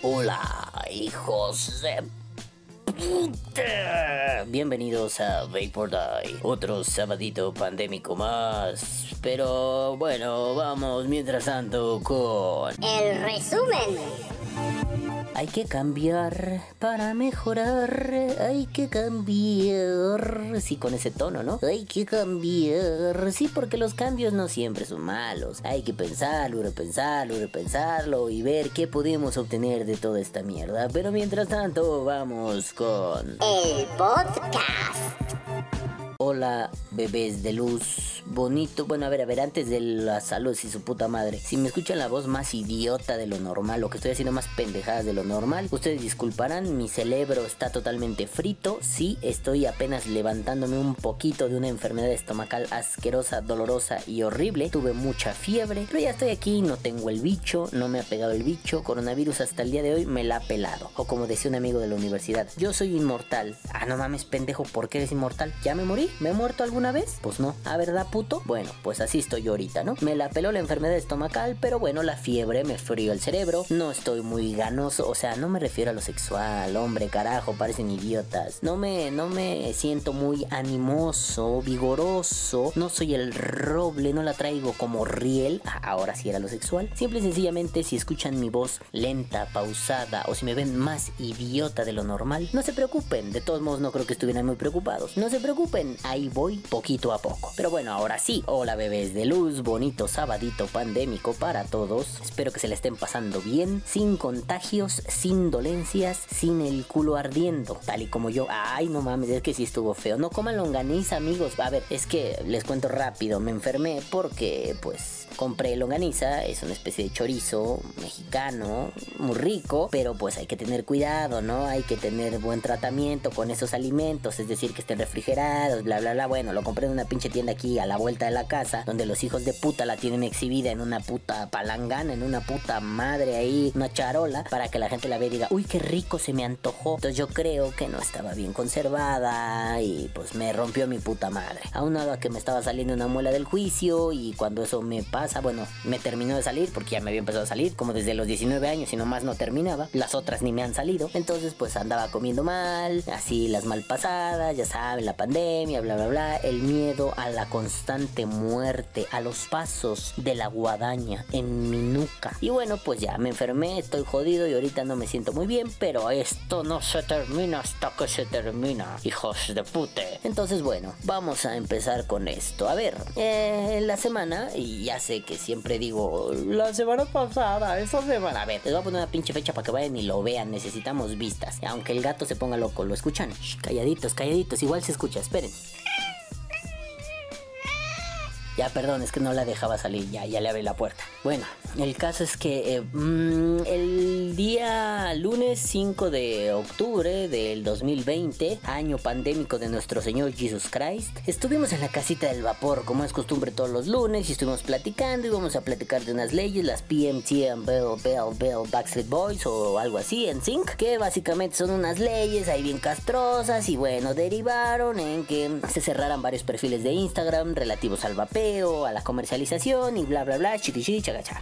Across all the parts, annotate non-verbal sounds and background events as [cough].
Hola, hijos de puta. Bienvenidos a Vapor Die, otro sabadito pandémico más. Pero bueno, vamos mientras tanto con... El resumen. Hay que cambiar para mejorar, hay que cambiar. Sí, con ese tono, ¿no? Hay que cambiar. Sí, porque los cambios no siempre son malos. Hay que pensarlo, repensarlo, repensarlo y ver qué podemos obtener de toda esta mierda. Pero mientras tanto, vamos con... El podcast. Hola, bebés de luz. Bonito. Bueno, a ver, a ver, antes de la salud y su puta madre. Si me escuchan la voz más idiota de lo normal o que estoy haciendo más pendejadas de lo normal, ustedes disculparán, mi cerebro está totalmente frito. Sí, estoy apenas levantándome un poquito de una enfermedad estomacal asquerosa, dolorosa y horrible. Tuve mucha fiebre, pero ya estoy aquí, no tengo el bicho, no me ha pegado el bicho. Coronavirus hasta el día de hoy me la ha pelado. O como decía un amigo de la universidad, yo soy inmortal. Ah, no mames, pendejo, ¿por qué eres inmortal? ¿Ya me morí? ¿Me he muerto alguna vez? Pues no. ¿A verdad, puto? Bueno, pues así estoy yo ahorita, ¿no? Me la peló la enfermedad estomacal, pero bueno, la fiebre me frío el cerebro. No estoy muy ganoso, o sea, no me refiero a lo sexual, hombre, carajo, parecen idiotas. No me, no me siento muy animoso, vigoroso. No soy el roble, no la traigo como riel. Ah, ahora sí era lo sexual. Simple y sencillamente, si escuchan mi voz lenta, pausada, o si me ven más idiota de lo normal, no se preocupen. De todos modos, no creo que estuvieran muy preocupados. No se preocupen, ahí voy poquito a poco. Pero bueno, ahora sí. Hola bebés de luz, bonito sabadito pandémico para todos. Espero que se le estén pasando bien, sin contagios, sin dolencias, sin el culo ardiendo, tal y como yo. Ay, no mames, es que sí estuvo feo. No coman longaniza, amigos. A ver, es que les cuento rápido, me enfermé porque pues compré longaniza, es una especie de chorizo mexicano, muy rico, pero pues hay que tener cuidado, ¿no? Hay que tener buen tratamiento con esos alimentos, es decir, que estén refrigerados, bla, bla, bla. Bueno, lo compré en una pinche tienda aquí a la vuelta de la casa, donde los hijos de puta la tienen exhibida en una puta palangana, en una puta madre ahí, una charola, para que la gente la vea y diga, uy, qué rico se me antojó. Entonces yo creo que no estaba bien conservada y pues me rompió mi puta madre. Aunado a que me estaba saliendo una muela del juicio y cuando eso me pasa, bueno, me terminó de salir porque ya me había empezado a salir, como desde los 19 años y nomás no terminaba. Las otras ni me han salido. Entonces pues andaba comiendo mal, así las mal pasadas, ya saben, la pandemia, bla, bla, bla, miedo a la constante muerte, a los pasos de la guadaña en mi nuca. Y bueno, pues ya me enfermé, estoy jodido y ahorita no me siento muy bien, pero esto no se termina hasta que se termina, hijos de pute. Entonces bueno, vamos a empezar con esto. A ver, eh, la semana, y ya sé que siempre digo, la semana pasada, esa semana. A ver, les voy a poner una pinche fecha para que vayan y lo vean, necesitamos vistas. Aunque el gato se ponga loco, ¿lo escuchan? Shh, calladitos, calladitos, igual se escucha, esperen. Ya, perdón, es que no la dejaba salir, ya, ya le abrí la puerta. Bueno, el caso es que eh, mm, el día lunes 5 de octubre del 2020, año pandémico de nuestro Señor Jesus Christ, estuvimos en la casita del vapor, como es costumbre todos los lunes, y estuvimos platicando, y vamos a platicar de unas leyes, las PMT and Bell, Bell, Bell, Backstreet Boys, o algo así, en Sync, que básicamente son unas leyes ahí bien castrosas, y bueno, derivaron en que se cerraran varios perfiles de Instagram relativos al vapeo, a la comercialización y bla bla bla, chiri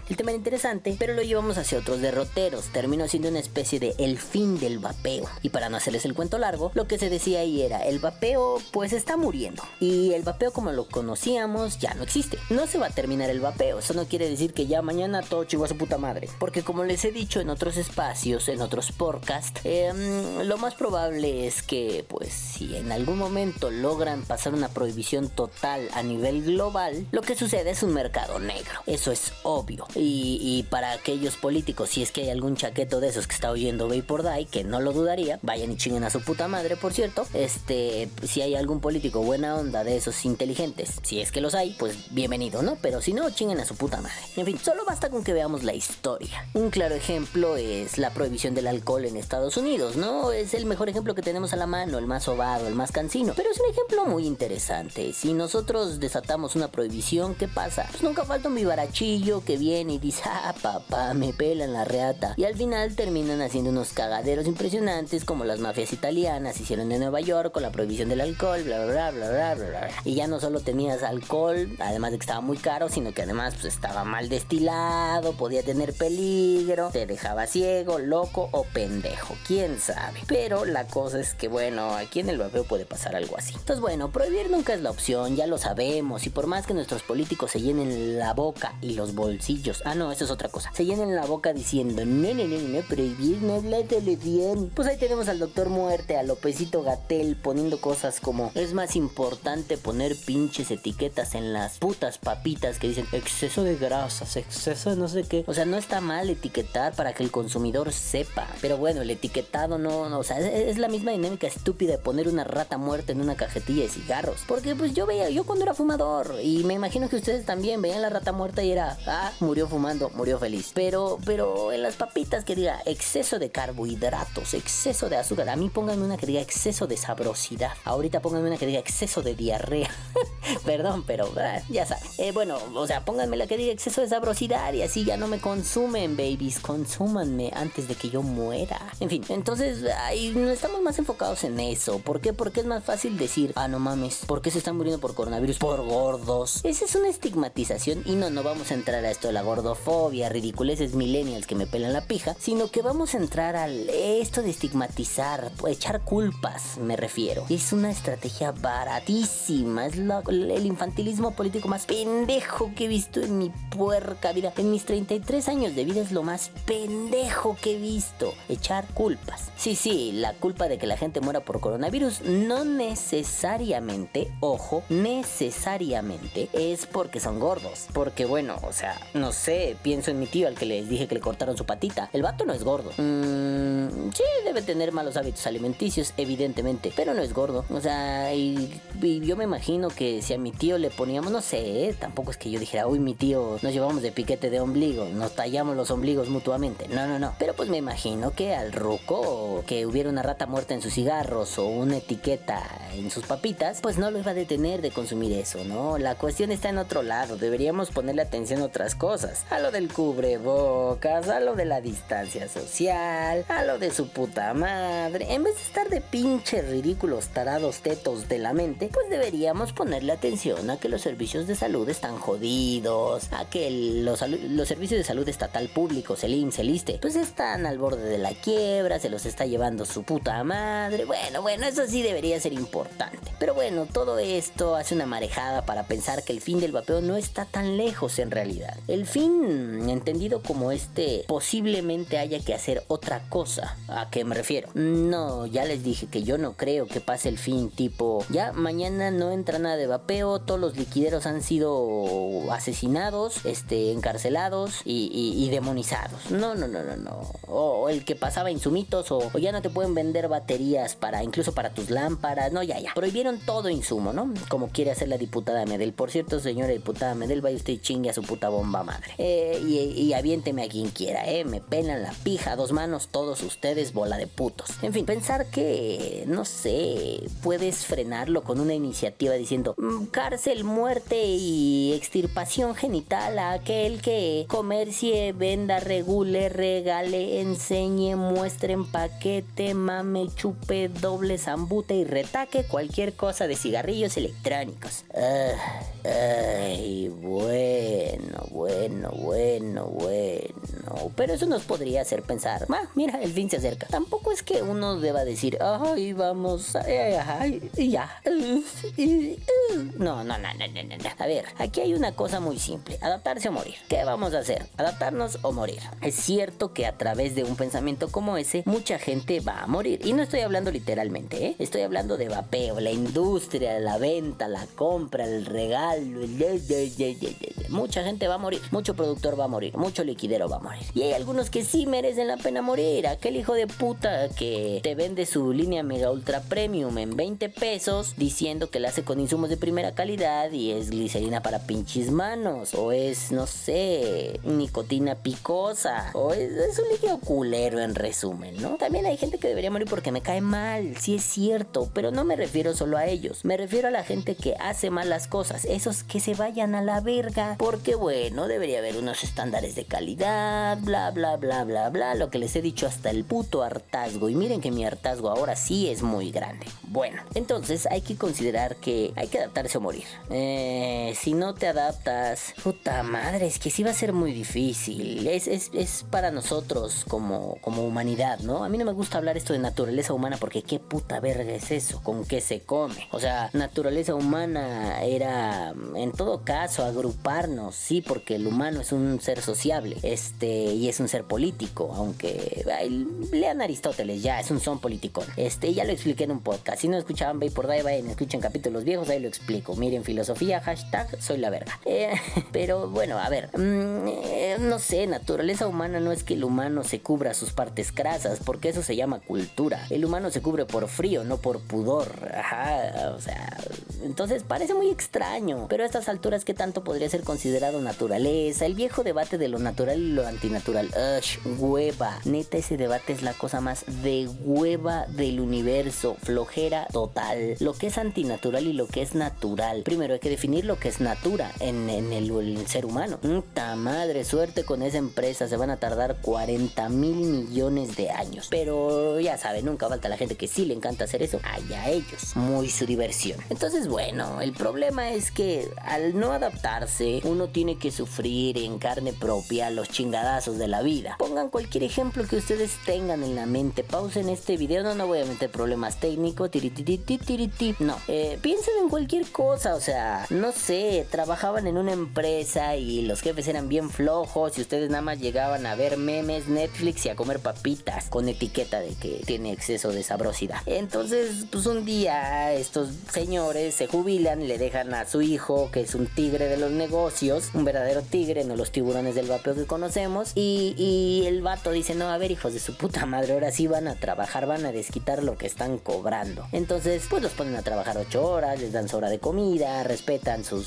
El tema era interesante, pero lo llevamos hacia otros derroteros. Terminó siendo una especie de el fin del vapeo. Y para no hacerles el cuento largo, lo que se decía ahí era el vapeo pues está muriendo. Y el vapeo como lo conocíamos ya no existe. No se va a terminar el vapeo. Eso no quiere decir que ya mañana todo chivo a su puta madre. Porque como les he dicho en otros espacios, en otros podcasts, em, lo más probable es que pues si en algún momento logran pasar una prohibición total a nivel global, lo que sucede es un mercado negro. Eso es obvio. Y, para aquellos políticos, si es que hay algún chaqueto de esos que está oyendo Vapor Die, que no lo dudaría, vayan y chinguen a su puta madre, por cierto. Este, si hay algún político buena onda de esos inteligentes, si es que los hay, pues bienvenido, ¿no? Pero si no, chinguen a su puta madre. En fin, solo basta con que veamos la historia. Un claro ejemplo es la prohibición del alcohol en Estados Unidos, ¿no? Es el mejor ejemplo que tenemos a la mano, el más ovado, el más cansino. Pero es un ejemplo muy interesante. Si nosotros desatamos una prohibición ¿qué pasa? Pues nunca falta mi barachillo que viene y dice, ah, papá, me pelan la reata. Y al final terminan haciendo unos cagaderos impresionantes como las mafias italianas hicieron en Nueva York con la prohibición del alcohol, bla, bla, bla, bla, bla, bla. Y ya no solo tenías alcohol, además de que estaba muy caro, sino que además pues, estaba mal destilado, podía tener peligro, te dejaba ciego, loco o pendejo, quién sabe. Pero la cosa es que, bueno, aquí en el vapeo puede pasar algo así. Entonces, bueno, prohibir nunca es la opción, ya lo sabemos. Y por más que nuestros políticos se llenen la boca y los bolsillos, ah, no, eso es otra cosa, se llenen la boca diciendo, no, no, no, no, prohibir no la televisión. Pues ahí tenemos al doctor Muerte, a Lopecito Gatel poniendo cosas como, es más importante poner pinches etiquetas en las putas papitas que dicen exceso de grasas, exceso de no sé qué. O sea, no está mal etiquetar para que el consumidor sepa. Pero bueno, el etiquetado no, no o sea, es, es la misma dinámica estúpida de poner una rata muerta en una cajetilla de cigarros. Porque pues yo veía, yo cuando era fumador, y me imagino que ustedes también veían la rata muerta y era, ah, murió fumando, murió feliz. Pero, pero en las papitas que diga exceso de carbohidratos, exceso de azúcar, a mí pónganme una que diga exceso de sabrosidad. Ahorita pónganme una que diga exceso de diarrea. [laughs] Perdón, pero ah, ya saben. Eh, bueno, o sea, pónganme la que diga exceso de sabrosidad y así ya no me consumen, babies. Consúmanme antes de que yo muera. En fin, entonces ahí no estamos más enfocados en eso. ¿Por qué? Porque es más fácil decir, ah, no mames, ¿por qué se están muriendo por coronavirus? Por gordos. Esa es una estigmatización y no, no vamos a entrar a esto de la gordofobia, ridiculeces millennials que me pelan la pija, sino que vamos a entrar al esto de estigmatizar, echar culpas, me refiero. Es una estrategia baratísima, es el infantilismo político más pendejo que he visto en mi puerca vida. En mis 33 años de vida es lo más pendejo que he visto. Echar culpas. Sí, sí, la culpa de que la gente muera por coronavirus no necesariamente, ojo, necesariamente es porque son gordos. Porque bueno, o sea, no sé, pienso en mi tío al que les dije que le cortaron su patita. El vato no es gordo. Mm, sí, debe tener malos hábitos alimenticios, evidentemente, pero no es gordo. O sea, y, yo me imagino que si a mi tío le poníamos, no sé, tampoco es que yo dijera, uy, mi tío, nos llevamos de piquete de ombligo, nos tallamos los ombligos mutuamente. No, no, no. Pero pues me imagino que al ruco, que hubiera una rata muerta en sus cigarros o una etiqueta en sus papitas, pues no lo iba a detener de consumir eso, ¿no? La cuestión está en otro lado. Deberíamos ponerle atención a otras cosas. A lo del cubrebocas, a lo de la distancia social, a lo de su puta madre. En vez de estar de pinches ridículos tarados tetos de la mente, pues deberíamos ponerle atención a que los servicios de salud están jodidos, a que los, servicios de salud estatal públicos, el IMSS, el ISSSTE, pues están al borde de la quiebra, se los está llevando su puta madre. Bueno, bueno, eso sí debería ser importante. Pero bueno, todo esto hace una marejada para pensar que el fin del vapeo no está tan lejos en realidad. El fin, entendido como este, posiblemente haya que hacer otra cosa. ¿A qué me refiero? No, ya les dije que yo no creo que pase el fin tipo, ya mañana no entra nada de vapeo, todos los liquideros han sido asesinados, este, encarcelados y, y- demonizados. No, no, no, no, no. O, el que pasaba insumitos o, o ya no te pueden vender baterías para, incluso para tus lámparas. No, ya, ya. Prohibieron todo insumo, ¿no? Como quiere hacer la diputada Medel. Por cierto, señora diputada Medel, vaya usted y chingue a su puta bomba madre. Eh, y, y aviénteme a quien quiera, ¿eh? Me pelan la pija dos manos todos ustedes, bola de putos. En fin, pensar que, no sé, puedes frenarlo con una iniciativa diciendo "Mm, cárcel, muerte y extirpación genital a aquel que comercie, venda, regule, regale, enseñe, muestre, empaquete, mame, chupe, doble zambute y retaque cualquier cosa de cigarrillos electrónicos. Ah, ay, bueno, bueno, bueno, bueno. Pero eso nos podría hacer pensar, ah, mira, el fin se acerca. Tampoco es que uno deba decir, ay, vamos, ay, ay, y ya. No, no, no, no, no, no. A ver, aquí hay una cosa muy simple, adaptarse o morir. ¿Qué vamos a hacer? ¿Adaptarnos o morir? Es cierto que a través de un pensamiento como ese, mucha gente va a morir. Y no estoy hablando literalmente, ¿eh? Estoy hablando de vapeo, la industria, la venta, la compra, el regalo. Mucha gente va a morir, mucho productor va a morir, mucho liquidero va a morir. Y hay algunos que sí merecen la pena morir. Aquel hijo de puta que te vende su línea Mega Ultra Premium en 20 pesos diciendo que la hace con insumos de primera calidad y es glicerina para pinches manos. O es, no sé, nicotina picosa. O es, un líquido culero en resumen, ¿no? También hay gente que debería morir porque me cae mal. Sí es cierto. Pero no me refiero solo a ellos. Me refiero a la gente que hace mal las cosas. Esos que se vayan a la verga. Porque bueno, debería haber unos estándares de calidad. Bla, bla, bla, bla, bla. Lo que les he dicho hasta el puto hartazgo. Y miren que mi hartazgo ahora sí es muy grande. Bueno, entonces hay que considerar que hay que adaptarse o morir. Eh, si no te adaptas, puta madre, es que sí va a ser muy difícil. Es, es, es para nosotros como, como humanidad, ¿no? A mí no me gusta hablar esto de naturaleza humana porque qué puta verga es eso, con qué se come. O sea, naturaleza humana era, en todo caso, agruparnos, sí, porque el humano es un ser sociable, este, y es un ser político, aunque ay, lean Aristóteles, ya, es un son político. Este, ya lo expliqué en un podcast. Si no escuchaban Bay por Day, vayan, escuchen capítulos viejos, ahí lo explico. Miren, filosofía, hashtag, soy la verga. [laughs] Eh, pero bueno, a ver, mm, eh, no sé, naturaleza humana no es que el humano se cubra sus partes grasas, porque eso se llama cultura. El humano se cubre por frío, no por pudor. Ajá, o sea, entonces parece muy extraño. Pero a estas alturas, ¿qué tanto podría ser considerado naturaleza? El viejo debate de lo natural y lo antinatural. Ush, hueva. Neta, ese debate es la cosa más de hueva del universo. Flojera total. Lo que es antinatural y lo que es natural. Primero hay que definir lo que es natura en, el, ser humano. Puta madre, suerte con esa empresa. Se van a tardar 40 mil millones de años. Pero ya saben, nunca falta la gente que sí le encanta hacer eso. Allá ellos. Muy su diversión. Entonces, bueno, el problema es que al no adaptarse, uno tiene que sufrir en carne propia los chingadazos de la vida. Pongan cualquier ejemplo que ustedes tengan en la mente. Pausen este video. No, no voy a meter problemas técnicos. No. Eh, piensen en cualquier cosa. O sea, no sé. Trabajaban en una empresa y los jefes eran bien flojos. Y ustedes nada más llegaban a ver memes, Netflix y a comer papitas con etiqueta de que tiene exceso de sabrosidad. Entonces, pues un día estos señores se jubilan, le dejan a su hijo, que es un tigre de los negocios, un verdadero tigre, no los tiburones del vapeo que conocemos. Y, el vato dice: No, a ver, hijos de su puta madre, ahora sí van a trabajar, van a desquitar lo que están cobrando. Entonces, pues los ponen a trabajar ocho horas, les dan su hora de comida, respetan sus,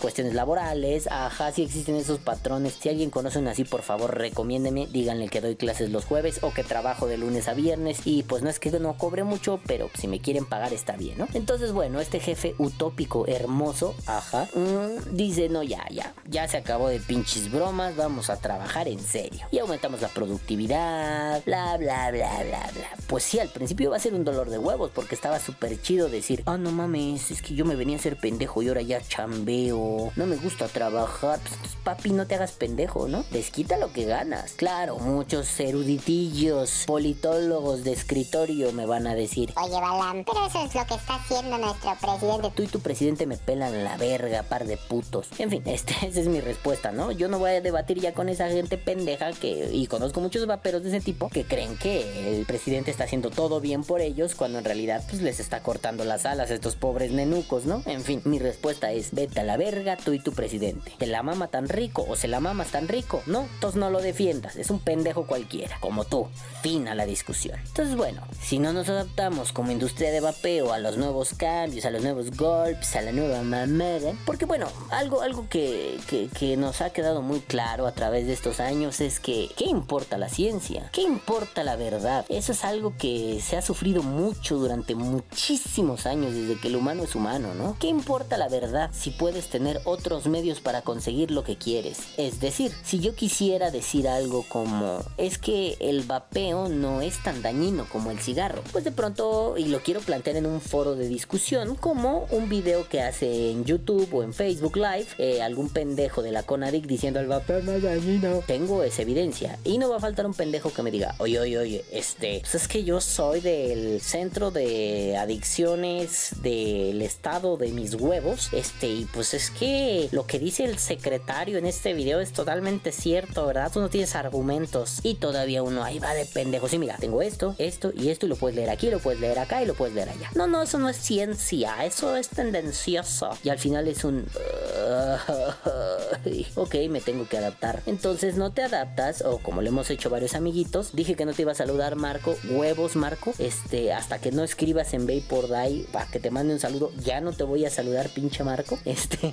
cuestiones laborales. Ajá, si existen esos patrones. Si alguien conoce uno así, por favor, recomiéndeme. Díganle que doy clases los jueves o que trabajo de lunes a viernes. Y pues no es que no cobre mucho, pero si me quieren pagar está bien, ¿no? Entonces, bueno, este jefe utópico, hermoso, ajá, mm, dice: No, ya, ya, ya se acabó de pinches bromas, vamos a trabajar en serio. Y aumentamos la productividad, bla, bla, bla, bla, bla. Pues sí, al principio va a ser un dolor de huevos porque estaba súper chido decir: Ah, no mames, es que yo me venía a ser pendejo y ahora ya chambeo. No me gusta trabajar. Pues, pues, papi, no te hagas pendejo, ¿no? Desquita lo que ganas. Claro, muchos eruditillos, politólogos de escritorio me van a decir: Oye, Balam, pero eso es lo que está haciendo nuestro presidente. Tú y tu presidente me pelan la verga, par de putos. En fin, [laughs] este, esa es mi respuesta, ¿no? Yo no voy a debatir ya con esa gente pendeja que, y conozco muchos vaperos de ese tipo, que creen que el presidente está haciendo todo bien por ellos, cuando en realidad, pues les está cortando las alas a estos pobres nenucos, ¿no? En fin, mi respuesta es: vete a la verga, tú y tu presidente. ¿Te la mama tan rico o se la mamas tan rico? No, entonces no lo defiendas, es un pendejo cualquiera, como tú. Fin a la discusión. Entonces, bueno, si no nos adaptamos como industria de vapeo a los nuevos cambios, a los nuevos golpes, a la nueva mamada, porque bueno, algo, algo que, que, que nos ha quedado muy claro a través de estos años es que, ¿qué importa la ciencia? ¿Qué importa la verdad? Eso es algo que se ha sufrido mucho durante muchísimos años desde que el humano es humano, ¿no? ¿Qué importa la verdad si puedes tener otros medios para conseguir lo que quieres? Es decir, si yo quisiera decir algo como, es que el vapeo no es tan dañino como el cigarro, pues de pronto, y lo quiero plantear en un foro de discusión, como un video que hace en YouTube o en Facebook Live, eh, algún pendejo de la Conadic diciendo el vapeo no es dañino. Tengo esa evidencia. Y no va a faltar un pendejo que me diga, oye, oye, oye, este, pues es que yo soy del centro de adicciones del estado de mis huevos, este, y pues es que lo que dice el secretario en este video es totalmente cierto, ¿verdad? Tú no tienes argumentos. Y todavía uno ahí va de pendejo. Sí, mira, tengo esto, esto y esto, y lo puedes leer aquí, lo puedes leer acá y lo puedes leer allá. No, no, eso no es ciencia, eso es tendencioso. Y al final es un... [laughs] ok, me tengo que adaptar. Entonces no te adaptas, o como le hemos hecho varios amiguitos, dije que no te iba a saludar Marco, huevos Marco, este, hasta que no escribas en Vapor Die para que te mande un saludo, ya no te voy a saludar pinche Marco, [laughs] este,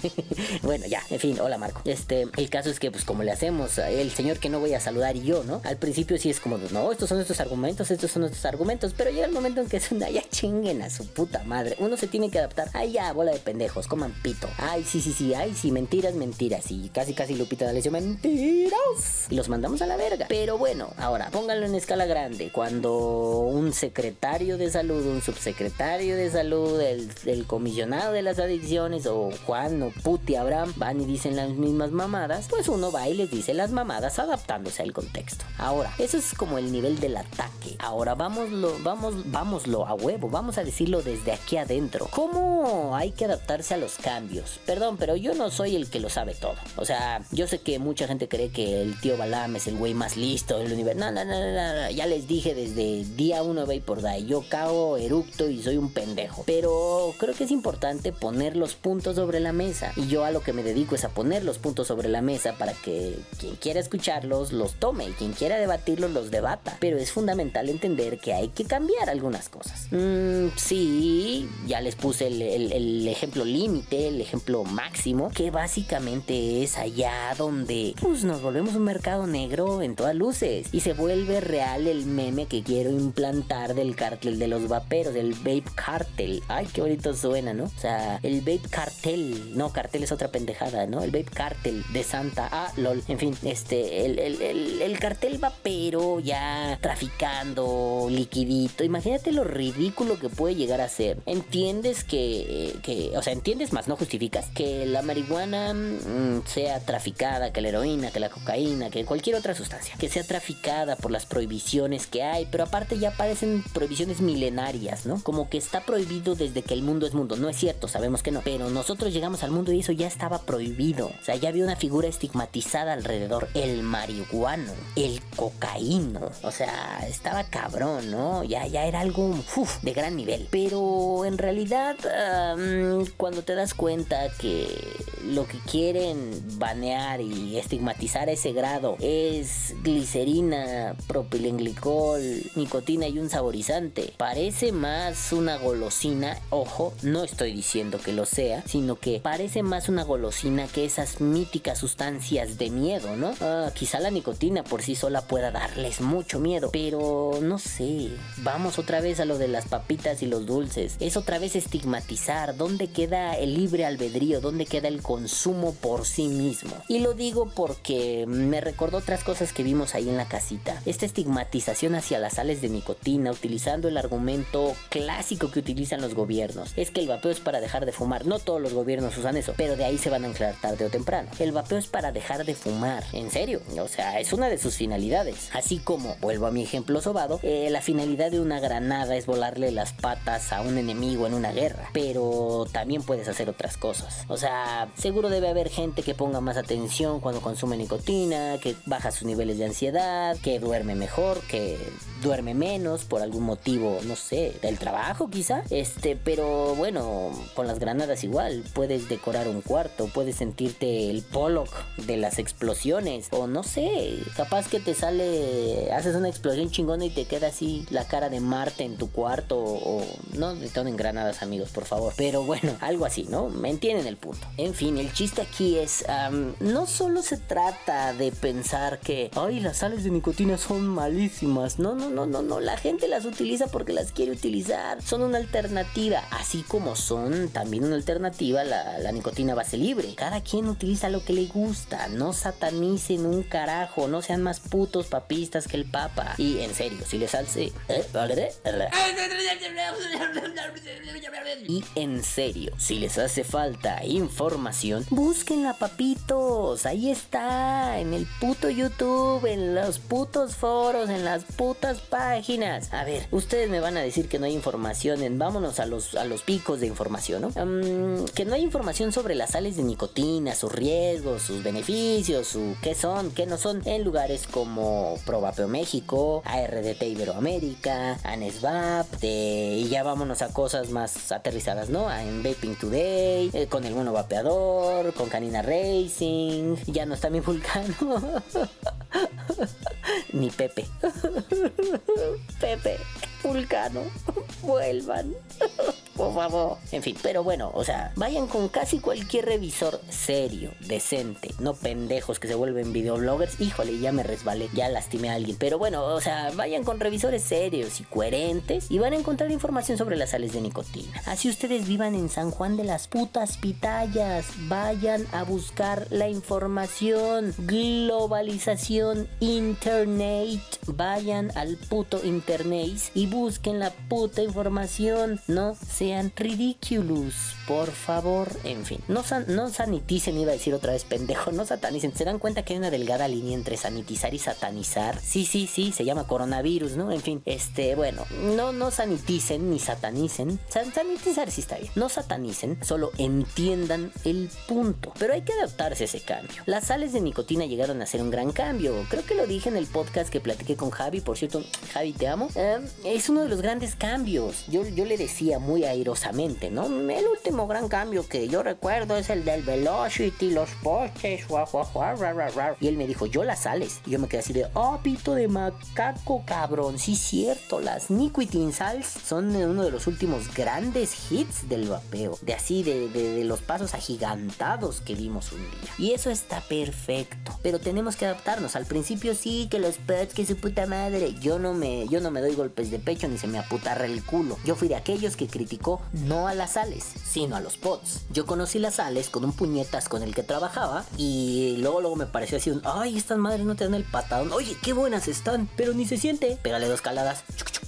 bueno ya, en fin, hola Marco, este, el caso es que pues como le hacemos, el señor que no voy a saludar y yo, ¿no? Al principio sí es como, no, estos son estos argumentos, estos son estos argumentos, pero llega el momento en que es una, ya chinguen a su puta madre, uno se tiene que adaptar, ay ya, bola de pendejos, coman pito, ay sí, sí, sí, ay sí, mentiras, mentiras, y casi, casi Lupita D'Alessio, mentiras, y los mandamos a la verga, pero bueno, ahora, pónganlo en escala grande, cuando un secretario de salud, un subsecretario de salud, el, el comisionado de las adicciones, o Juan, o Puti, Abraham, van y dicen las mismas mamadas, pues uno va y les dice las mamadas adaptándose al contexto. Ahora, eso es como el nivel del ataque. Ahora, vámoslo, vamos, vámoslo a huevo, vamos a decirlo desde aquí adentro. ¿Cómo hay que adaptarse a los cambios? Perdón, pero yo no soy el que lo sabe todo. O sea, yo sé que mucha gente cree que el tío Balam es el güey más listo del universo. No, no, no, no, no, ya les dije desde día uno de por Die, yo cago, eructo y soy un pendejo. Pero creo que es importante poner los puntos sobre la mesa. Y yo a lo que me dedico es a poner los puntos sobre la mesa para que quien quiera escucharlos los tome y quien quiera debatirlos los debata. Pero es fundamental entender que hay que cambiar algunas cosas. Mm, sí, ya les puse el- el ejemplo límite, el ejemplo máximo, que básicamente es allá donde pues, nos volvemos un mercado negro en todas luces y se vuelve real el meme que quiero implantar del cartel de los vaperos, del vape cartel. Ay, qué bonito suena, ¿no? O sea, el vape cartel, no, cartel es otra pendejada, ¿no? El vape cartel de Santa, ah, lol, en fin, este, el, el- el- el cartel vapero ya traficando, liquidito, imagínate lo ridículo que puede llegar a ser. Entiendes que, que o sea, entiendes más, no justificas, que la marihuana mm, sea traficada, que la heroína, que la cocaína, que cualquier otra sustancia, que sea traficada por las prohibiciones que hay, pero aparte ya parecen prohibiciones milenarias, ¿no? Como que está prohibido desde que el mundo es mundo. No es cierto, sabemos que no, pero nosotros llegamos al mundo y eso ya estaba prohibido. O sea, ya había una figura estigmatizada alrededor, el marihuano, el cocaíno. O sea, estaba cabrón, ¿no? Ya, ya era algo de gran nivel. Pero en realidad, cuando te das cuenta que lo que quieren banear y estigmatizar ese grado es glicerina, propilenglicol, nicotina y un saborizante, parece más una golosina. Ojo, no estoy diciendo que lo sea, sino que parece más una golosina que esas míticas sustancias de miedo, ¿no? Ah, quizá la nicotina por sí sola pueda darles mucho miedo, pero no sé. Vamos otra vez a lo de las papitas y los dulces. Es otra vez estigmatizar. ¿Dónde queda el libre albedrío? ¿Dónde queda el consumo por sí mismo? Y lo digo porque me recordó otras cosas que vimos ahí en la casita. Esta estigmatización hacia las sales de nicotina, utilizando el argumento clásico que utilizan los gobiernos. Es que el vapeo es para dejar de fumar. No todos los gobiernos usan eso, pero de ahí se van a anclar tarde o temprano. El vapeo es para dejar de fumar. En serio. O sea, es una de sus finalidades. Así como, vuelvo a mi ejemplo sobado, eh, la finalidad de una granada es volarle las patas a un enemigo en una guerra. Pero también puedes hacer otras cosas. O sea, seguro debe haber gente que ponga más atención cuando consume nicotina, que baja sus niveles de ansiedad, que duerme mejor, que duerme menos por algún motivo, no sé, del trabajo quizá. Este, pero bueno, con las granadas igual, puedes decorar un cuarto, puedes sentirte el Pollock de las explosiones o no sé, capaz que te sale, haces una explosión chingona y te queda así la cara de Marte en tu cuarto o no detonen granadas amigos, por favor. Pero bueno, algo así, ¿no? Me entienden el punto. En fin, el chiste aquí es, no solo se trata de pensar que, ay, las sales de nicotina son malísimas. No, no, no, no, no. La gente las utiliza porque las quiere utilizar. Son una alternativa, así como son también una alternativa la, la nicotina base libre. Cada quien utiliza lo que le gusta. No satanicen un carajo. No sean más putos papistas que el papa. Y en serio, si les hace... ¿eh? Y en serio, si les hace falta información, búsquenla, papitos. Ahí está, en el puto YouTube, en los putos foros, en las putas páginas. A ver, ustedes me van a decir que no hay información. Vámonos a los, a los picos de información, ¿no? Que no hay información sobre las sales de nicotina, sus riesgos, sus beneficios, su qué son, qué no son, en lugares como Probapeo México, ARDT Iberoamérica, ANESVAP, de- y ya vámonos a cosas más aterrizadas, ¿no? En Vaping Today, eh, con el mono vapeador, con Canina Racing, ya no está mi vulcano, [laughs] Ni Pepe. [laughs] Pepe, Vulcano, vuelvan. [laughs] Por favor. En fin, pero bueno, o sea, vayan con casi cualquier revisor serio, decente, no pendejos que se vuelven videobloggers. Híjole, ya me resbalé, ya lastimé a alguien. Pero bueno, o sea, vayan con revisores serios y coherentes y van a encontrar información sobre las sales de nicotina. Así ustedes vivan en San Juan de las putas pitayas, vayan a buscar la información. Globalización, internet, vayan al puto internet y busquen la puta información. No sean ridiculous, por favor. En fin, no, san- no saniticen, iba a decir otra vez pendejo, no satanicen. ¿Se dan cuenta que hay una delgada línea entre sanitizar y satanizar? Sí, sí, sí, se llama coronavirus, ¿no? En fin, este, bueno, no, no saniticen ni satanicen. San- sanitizar sí está bien. No satanicen, solo entiendan el punto. Pero hay que adaptarse a ese cambio. Las sales de nicotina llegaron a ser un gran cambio. Creo que lo dije en el podcast que platiqué con Javi. Por cierto, Javi, te amo. Eh, es uno de los grandes cambios. Yo, yo le decía muy airosamente, ¿no? El último gran cambio que yo recuerdo es el del velocity, los postes. Y él me dijo, yo las sales. Y yo me quedé así de, oh, pito de macaco, cabrón. Sí, cierto. Las nicotine sals son uno de los últimos grandes hits del vapeo. De así, de, de- de los pasos agigantados que vimos un día. Y eso está perfecto. Pero tenemos que adaptarnos. Al principio sí, que los pets, que su puta madre. Yo no me, yo no me doy golpes de pecho ni se me aputarra el culo. Yo fui de aquellos que criticó no a las sales, sino a los pods. Yo conocí las sales con un puñetas con el que trabajaba y luego luego me pareció así un, ay, estas madres no te dan el patadón. Oye, qué buenas están, pero ni se siente. Pégale dos caladas.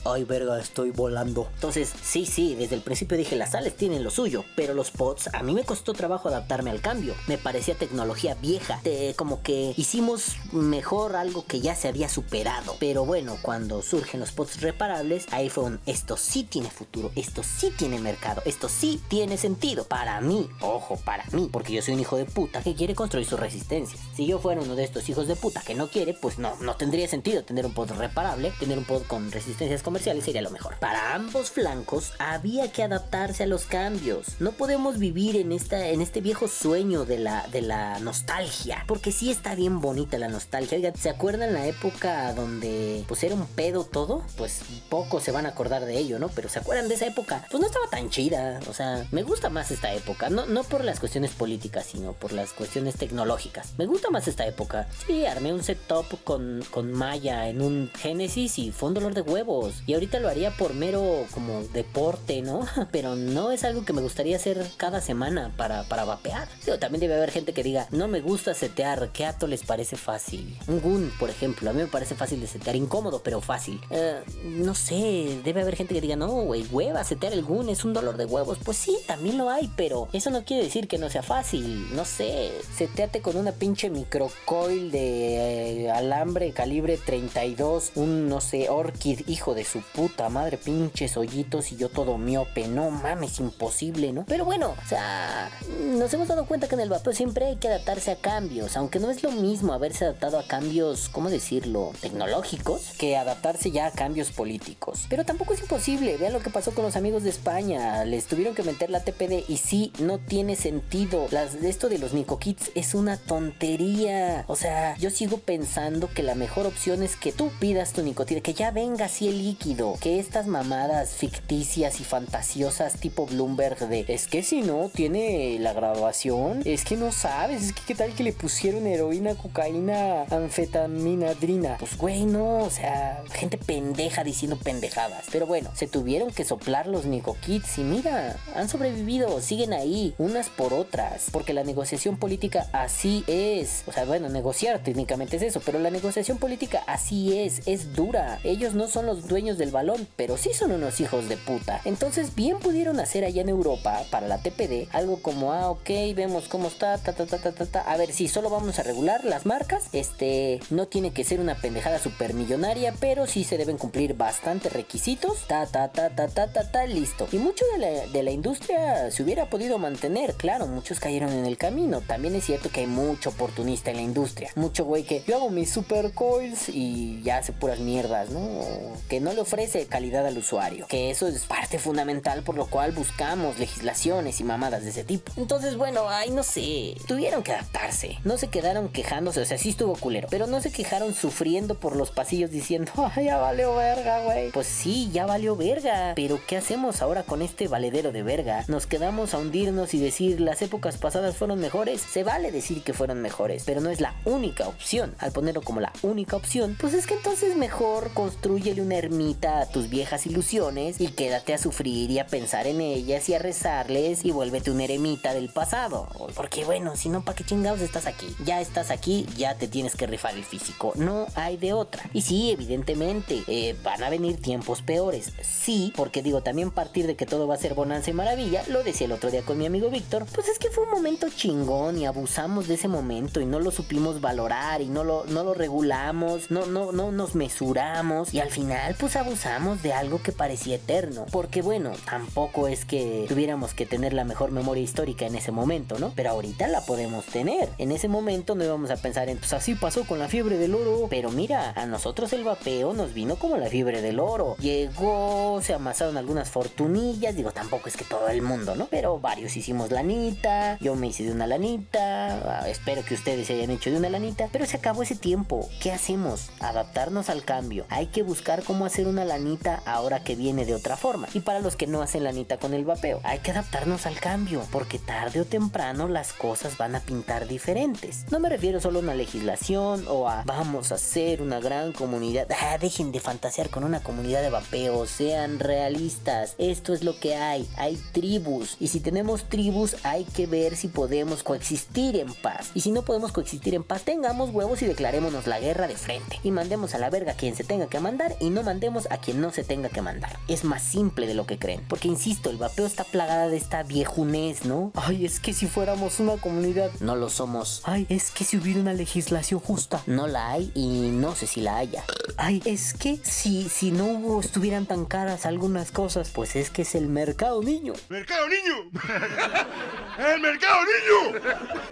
Ay, verga, estoy volando. Entonces, sí, sí, desde el principio dije, las sales tienen lo suyo, pero los pods, a mí me costó trabajo adaptarme al cambio. Me parecía tecnología vieja, como que hicimos mejor algo que ya se había superado. Pero bueno, cuando surgen los pods reparables, ahí fue un, esto sí tiene futuro, esto sí tiene mercado, esto sí tiene sentido. Para mí, ojo, para mí, porque yo soy un hijo de puta que quiere construir su resistencia. Si yo fuera uno de estos hijos de puta que no quiere, pues no, no tendría sentido tener un pod reparable, tener un pod con resistencias comerciales sería lo mejor. Para ambos flancos había que adaptarse a los cambios. No podemos vivir en esta, en este viejo sueño de la, de la nostalgia, porque sí está bien bonita la nostalgia. Oigan, ¿se acuerdan la época donde pues era un pedo todo? Pues pocos se van a acordar de ello, ¿no? Pero ¿se acuerdan de esa época? Pues no estaba tan chida. O sea, me gusta más esta época. No, no por las cuestiones políticas, sino por las cuestiones tecnológicas. Me gusta más esta época. Sí, armé un setup con, con Maya en un Genesis y fue un dolor de huevos. Y ahorita lo haría por mero como deporte, ¿no? [laughs] Pero no es algo que me gustaría hacer cada semana para, para vapear. Digo, también debe haber gente que diga, no me gusta setear, ¿qué ato les parece fácil? Un gun, por ejemplo, a mí me parece fácil de setear, incómodo, pero fácil. Eh, no sé, debe haber gente que diga, no, güey, hueva, setear el gun es un dolor de huevos. Pues sí, también lo hay, pero eso no quiere decir que no sea fácil. No sé, seteate con una pinche microcoil de eh, alambre calibre 32, un, no sé, orchid, hijo de su puta madre, pinches hoyitos y yo todo miope. No mames, imposible, ¿no? Pero bueno, o sea, nos hemos dado cuenta que en el siempre hay que adaptarse a cambios, aunque no es lo mismo haberse adaptado a cambios, ¿cómo decirlo?, tecnológicos, que adaptarse ya a cambios políticos. Pero tampoco es imposible, vean lo que pasó con los amigos de España, les tuvieron que meter la TPD y sí, no tiene sentido. Las, esto de los Nico Kits es una tontería. O sea, yo sigo pensando que la mejor opción es que tú pidas tu nicotina, que ya venga así el líquido, que estas mamadas ficticias y fantasiosas tipo Bloomberg de es que si no tiene la graduación, es que no sabes, es que qué tal que le pusieron heroína, cocaína, anfetamina, adrina. Pues güey, no, o sea, gente pendeja diciendo pendejadas. Pero bueno, se tuvieron que soplar los Nico Kids y mira, han sobrevivido, siguen ahí, unas por otras, porque la negociación política así es. O sea, bueno, negociar técnicamente es eso, pero la negociación política así es, es dura. Ellos no son los dueños del balón, pero sí son unos hijos de puta. Entonces, bien pudieron hacer allá en Europa, para la TPD, algo como, ah, ok, vemos cómo A ver, si solo vamos a regular las marcas, este, no tiene que ser una pendejada supermillonaria, pero sí se deben cumplir bastantes requisitos, ta, ta, ta, ta, ta, ta, ta, listo. Y mucho de la, de la industria se hubiera podido mantener, claro, muchos cayeron en el camino. También es cierto que hay mucho oportunista en la industria, mucho güey que yo hago mis super coils y ya hace puras mierdas, ¿no? Que no le ofrece calidad al usuario, que eso es parte fundamental por lo cual buscamos legislaciones y mamadas de ese tipo. Entonces, bueno, ay, no sé, tuvieron que adaptarse, no se quedaron quejándose, o sea, sí estuvo culero, pero no se quejaron sufriendo por los pasillos diciendo, [laughs] ay, ya valió verga, güey. Pues sí, ya valió verga, pero ¿qué hacemos ahora con este valedero de verga? Nos quedamos a hundirnos y decir las épocas pasadas fueron mejores, se vale decir que fueron mejores, pero no es la única opción. Al ponerlo como la única opción, pues es que entonces mejor construyele una ermita a tus viejas ilusiones y quédate a sufrir y a pensar en ellas y a rezarles y vuélvete una eremita del pasado. Porque bueno, si no, ¿para qué chingados estás aquí? Ya estás aquí, ya te tienes que rifar el físico. No hay de otra. Y sí, evidentemente, eh, van a venir tiempos peores. Sí, porque digo, también partir de que todo va a ser bonanza y maravilla, lo decía el otro día con mi amigo Víctor, pues es que fue un momento chingón y abusamos de ese momento y no lo supimos valorar y no lo, no lo regulamos, no, no, no nos mesuramos y al final pues abusamos de algo que parecía eterno. Porque bueno, tampoco es que tuviéramos que tener la mejor memoria histórica en ese momento, ¿no? Pero ahorita la podemos tener. En ese momento no íbamos a pensar en, pues así pasó con la fiebre del oro. Pero mira, a nosotros el vapeo nos vino como la fiebre del oro. Llegó, se amasaron algunas fortunillas, digo, tampoco es que todo el mundo, ¿no? Pero varios hicimos lanita, yo me hice de una lanita, ah, espero que ustedes se hayan hecho de una lanita, pero se acabó ese tiempo. ¿Qué hacemos? Adaptarnos al cambio. Hay que buscar cómo hacer una lanita ahora que viene de otra forma. Y para los que no hacen lanita con el vapeo, hay que adaptarnos al cambio, porque tarde o temprano las cosas van a pintar diferentes. No me refiero solo a una legislación o a vamos a hacer una gran comunidad. Ah, dejen de fantasear con una comunidad de vapeo, sean realistas. Esto es lo que hay. Hay tribus. Y si tenemos tribus, hay que ver si podemos coexistir en paz. Y si no podemos coexistir en paz, tengamos huevos y declarémonos la guerra de frente. Y mandemos a la verga a quien se tenga que mandar y no mandemos a quien no se tenga que mandar. Es más simple de lo que creen. Porque insisto, el vapeo está plagada de esta viejunez, ¿no? Ay, es que si fuéramos una comunidad. No lo somos. Ay, es que si hubiera una legislación justa. No la hay y no sé si la haya. Ay, es que si, si no hubo- estuvieran tan caras algunas cosas, pues es que es el mercado niño. ¡Mercado niño! [laughs] ¡El mercado niño!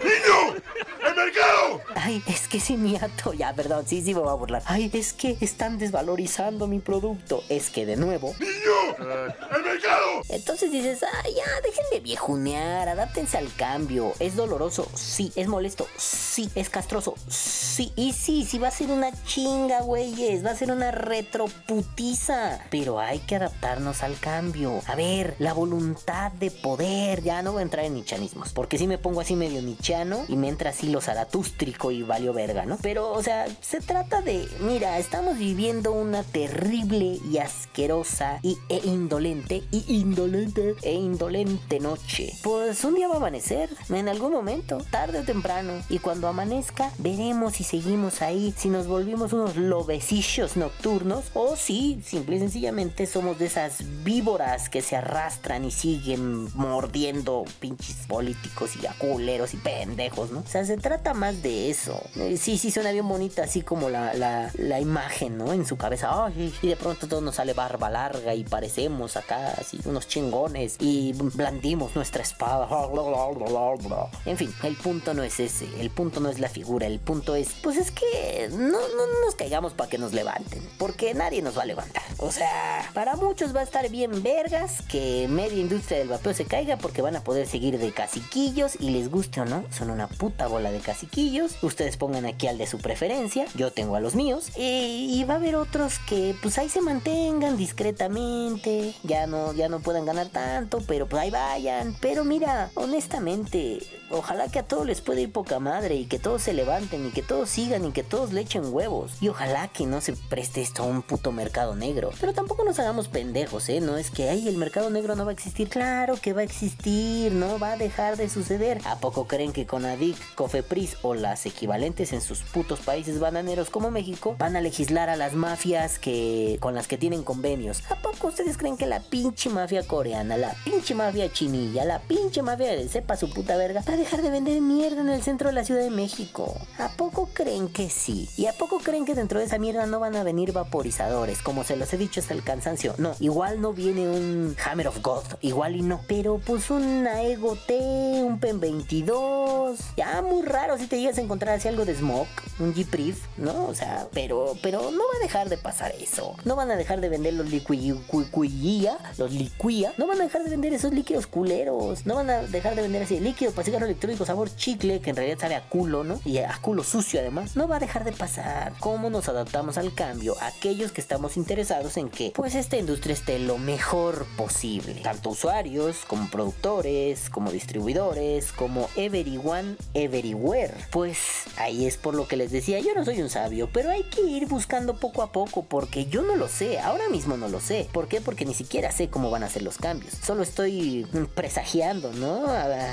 ¡Niño! ¡El mercado! Ay, es que si mi ato, ya, perdón, sí, sí me voy a burlar. Ay, es que están desvalorizando mi producto. Es que de nuevo. ¡Niño! ¡El mercado! Entonces dices, ay, ya, dejen de viejunear, adáptense al cambio. ¿Es doloroso? Sí. ¿Es molesto? Sí. ¿Es castroso? Sí. Y sí, sí va a ser una chinga, güeyes. Va a ser una retroputiza. Pero hay que adaptarnos al cambio. A ver, la voluntad de poder. Ya no voy a entrar en nichanismos. Porque si me pongo así medio nichano y me entra así lo zaratústrico y valió verga, ¿no? Pero, o sea, se trata de, mira, estamos viviendo una terrible y asquerosa y, e indolente y indolente e indolente noche. Pues un día va a amanecer, en algún momento, tarde o temprano. Y cuando amanezca, veremos si seguimos ahí, si nos volvimos unos lobecillos nocturnos o si simple y sencillamente somos de esas víboras que se arrastran y siguen mordiendo pinches políticos y aculeros y pendejos, ¿no? O sea, se trata más de eso. Eh, sí, sí, suena bien bonita así como la, la, imagen, ¿no? En su cabeza. Y de pronto todo nos sale barba larga y parecemos acá así unos chingones y blandimos nuestra espada. [laughs] En fin, el punto no es ese. El punto no es la figura. El punto es, pues es que no, no, no nos caigamos para que nos levanten. Porque nadie nos va a levantar. O sea, para muchos va a estar bien vergas que media industria del vapeo se caiga porque van a poder seguir de caciquillos y les guste o no, son una puta bola de caciquillos. Ustedes pongan aquí al de su preferencia, yo tengo a los míos. Y, y va a haber otros que pues ahí se mantengan discretamente, ya no, ya no puedan ganar tanto, pero pues ahí vayan. Pero mira, honestamente, Thank you. Ojalá que a todos les pueda ir poca madre y que todos se levanten y que todos sigan y que todos le echen huevos. Y ojalá que no se preste esto a un puto mercado negro. Pero tampoco nos hagamos pendejos, ¿eh? No es que, ay, el mercado negro no va a existir. Claro que va a existir, no va a dejar de suceder. ¿A poco creen que con ADIC, COFEPRIS o las equivalentes en sus putos países bananeros como México van a legislar a las mafias que con las que tienen convenios? ¿A poco ustedes creen que la pinche mafia coreana, la pinche mafia chinilla, la pinche mafia de sepa su puta verga dejar de vender mierda en el centro de la Ciudad de México. ¿A poco creen que sí? ¿Y a poco creen que dentro de esa mierda no van a venir vaporizadores? Como se los he dicho hasta el cansancio. No, igual no viene un Hammer of God, igual y no. Pero pues una Ego T, un PEN 22. Ya muy raro si te llegas a encontrar así algo de Smoke, un G-Priv, ¿no? O sea, pero, pero no va a dejar de pasar eso. No van a dejar de vender los liquía, los liquía. No van a dejar de vender esos líquidos culeros. No van a dejar de vender así líquidos para electrónico sabor chicle, que en realidad sabe a culo, ¿no? Y a culo sucio además. No va a dejar de pasar. ¿Cómo nos adaptamos al cambio? Aquellos que estamos interesados en que, pues, esta industria esté lo mejor posible. Tanto usuarios, como productores, como distribuidores, como everyone, everywhere. Pues ahí es por lo que les decía, yo no soy un sabio, pero hay que ir buscando poco a poco porque yo no lo sé, ahora mismo no lo sé. ¿Por qué? Porque ni siquiera sé cómo van a ser los cambios. Solo estoy presagiando, ¿no?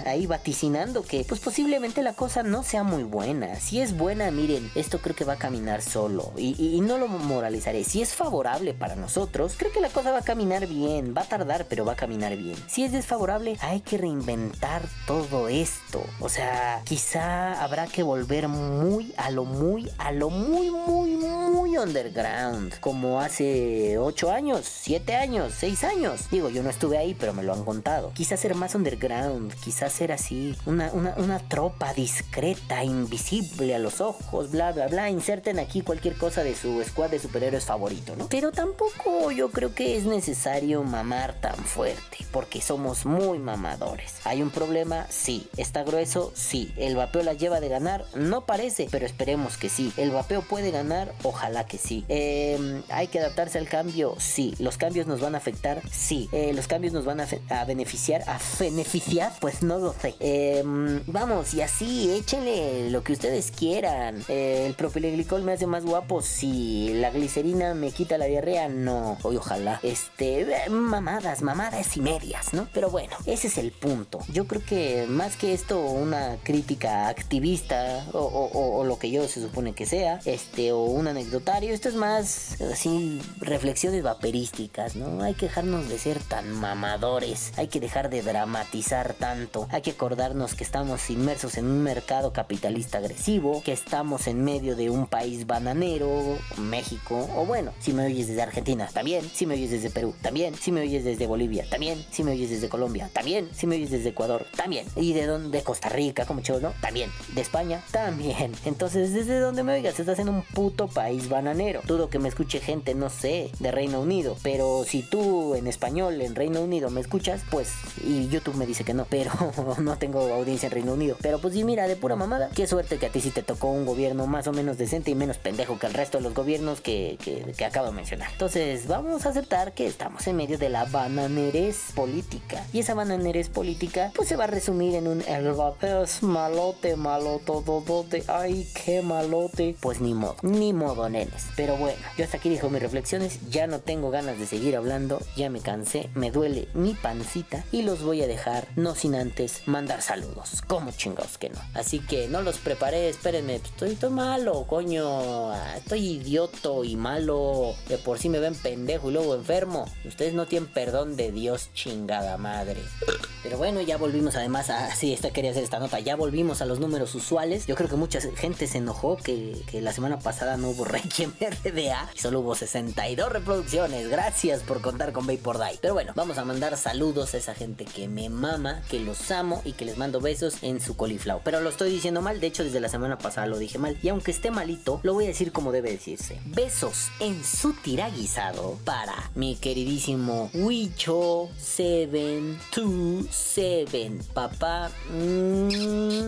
Ahí vaticinando que pues posiblemente la cosa no sea muy buena. Si es buena, miren, esto creo que va a caminar solo y, y no lo moralizaré. Si es favorable para nosotros, creo que la cosa va a caminar bien. Va a tardar, pero va a caminar bien. Si es desfavorable, hay que reinventar todo esto. O sea, quizá habrá que volver muy a lo muy, a lo muy, muy, muy underground. Como hace 8 años, 7 años, 6 años. Digo, yo no estuve ahí, pero me lo han contado. Quizás ser más underground, quizás ser así, una, una, una tropa discreta, invisible a los ojos, bla, bla, bla. Inserten aquí cualquier cosa de su squad de superhéroes favorito, ¿no? Pero tampoco yo creo que es necesario mamar tan fuerte, porque somos muy mamadores. ¿Hay un problema? Sí. ¿Está grueso? Sí. ¿El vapeo la lleva de ganar? No parece, pero esperemos que sí. ¿El vapeo puede ganar? Ojalá que sí. Eh, ¿Hay que adaptarse al cambio? Sí. ¿Los cambios nos van a afectar? Sí. Eh, ¿Los cambios nos van a, a, beneficiar? ¿A beneficiar? Pues no lo sé. Eh, vamos, y así, échenle lo que ustedes quieran. Eh, ¿El propileglicol me hace más guapo? Sí. ¿La glicerina me quita la diarrea? No. Hoy ojalá. Este, mamadas, mamadas y medias, ¿no? Pero bueno, ese es el punto. Yo creo que más que esto, una crítica activista o, o, o lo que yo se supone que sea, este, o un anecdotario, esto es más así reflexiones vaperísticas, ¿no? Hay que dejarnos de ser tan mamadores, hay que dejar de dramatizar tanto, hay que acordarnos que estamos inmersos en un mercado capitalista agresivo, que estamos en medio de un país bananero, México, o bueno, si me oyes desde Argentina, también, si me oyes desde Perú, también, si me oyes desde Bolivia, también, si me oyes desde Colombia, también, si me oyes desde Ecuador, también, y de donde, de Costa Rica, como chavos, ¿no? También, de España, también. [laughs] Entonces, desde donde me oigas, estás en un puto país bananero. Dudo que me escuche gente, no sé, de Reino Unido, pero si tú en español en Reino Unido me escuchas, pues, y YouTube me dice que no, pero [laughs] no tengo audiencia en Reino Unido. Pero pues sí, mira, de pura mamada, qué suerte que a ti sí te tocó un gobierno más o menos decente y menos pendejo que el resto de los gobiernos que, que, acabo de mencionar. Entonces, vamos a aceptar que estamos en medio de la bananerez política. Y esa bananerez política, pues se va a resumir en un el es malote, dodote, ay, qué malote. Pues ni modo, ni modo, nenes. Pero bueno, yo hasta aquí dejo mis reflexiones, ya no tengo ganas de seguir hablando, ya me cansé, me duele mi pancita y los voy a dejar, no sin antes mandar Como chingados que no. Así que no los preparé, espérenme, estoy, estoy malo, coño, estoy idioto y malo. De por sí me ven pendejo y luego enfermo. Ustedes no tienen perdón de Dios, chingada madre. Pero bueno, ya volvimos además a. [laughs] Sí, esta quería hacer esta nota. Ya volvimos a los números usuales. Yo creo que mucha gente se enojó que, que la semana pasada no hubo [laughs] Requiem RDA y solo hubo 62 reproducciones. Gracias por contar con Vapor Die. Pero bueno, vamos a mandar saludos a esa gente que me mama, que los amo y que les mando besos en su coliflao. Pero lo estoy diciendo mal, de hecho, desde la semana pasada lo dije mal. Y aunque esté malito, lo voy a decir como debe decirse. Besos en su tiraguisado para mi queridísimo Wicho 727. Papá. Mm,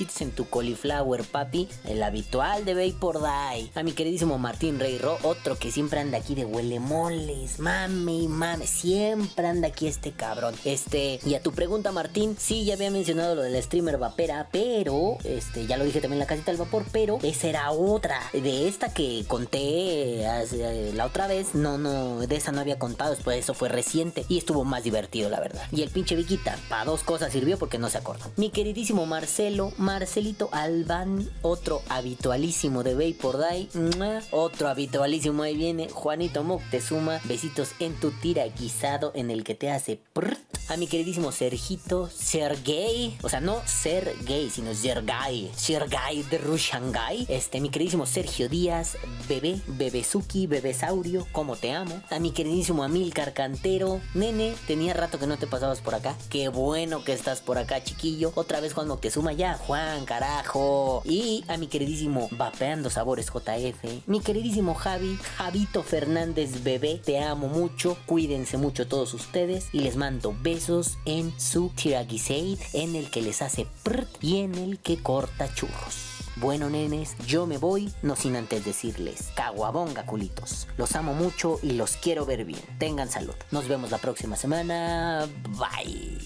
en tu cauliflower, papi. El habitual de Vapor Die. A mi queridísimo Martín Rey Ro, otro que siempre anda aquí de huele moles. Mame mame. Siempre anda aquí este cabrón. Este, y a tu pregunta, Martín, sí, ya había mencionado lo del streamer vapera, pero, este, ya lo dije también en la casita del vapor, pero esa era otra. De esta que conté hace, la otra vez, no, no, de esa no había contado, después eso fue reciente y estuvo más divertido la verdad. Y el pinche Viquita, para dos cosas sirvió porque no se acordó. Mi queridísimo Marcelo, Marcelito Albán, otro habitualísimo de Vapor Die. ¡mua! Otro habitualísimo, ahí viene. Juanito Moctezuma, besitos en tu tira guisado en el que te hace prrt. A mi queridísimo Sergito, Sergey, o sea, no ser gay, sino Sergay, Sergay de Rushangai. Este, mi queridísimo Sergio Díaz, bebé, bebezuki, bebesaurio, como te amo. A mi queridísimo Amilcar Cantero, nene, tenía rato que no te pasabas por acá. Qué bueno que estás por acá, chiquillo. Otra vez Juan Moctezuma ya, Juan, carajo. Y a mi queridísimo Vapeando Sabores JF, mi queridísimo Javi, Javito Fernández, bebé, te amo mucho. Cuídense mucho todos ustedes y les mando besos en su tiraguisade, en el que les hace prrt y en el que corta churros. Bueno, nenes, yo me voy, no sin antes decirles, caguabonga, culitos. Los amo mucho y los quiero ver bien. Tengan salud. Nos vemos la próxima semana. Bye.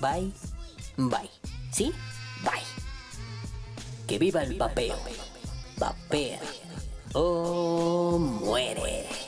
Bye. Bye. ¿Sí? Bye. Que viva el vapeo. Vapea. O muere.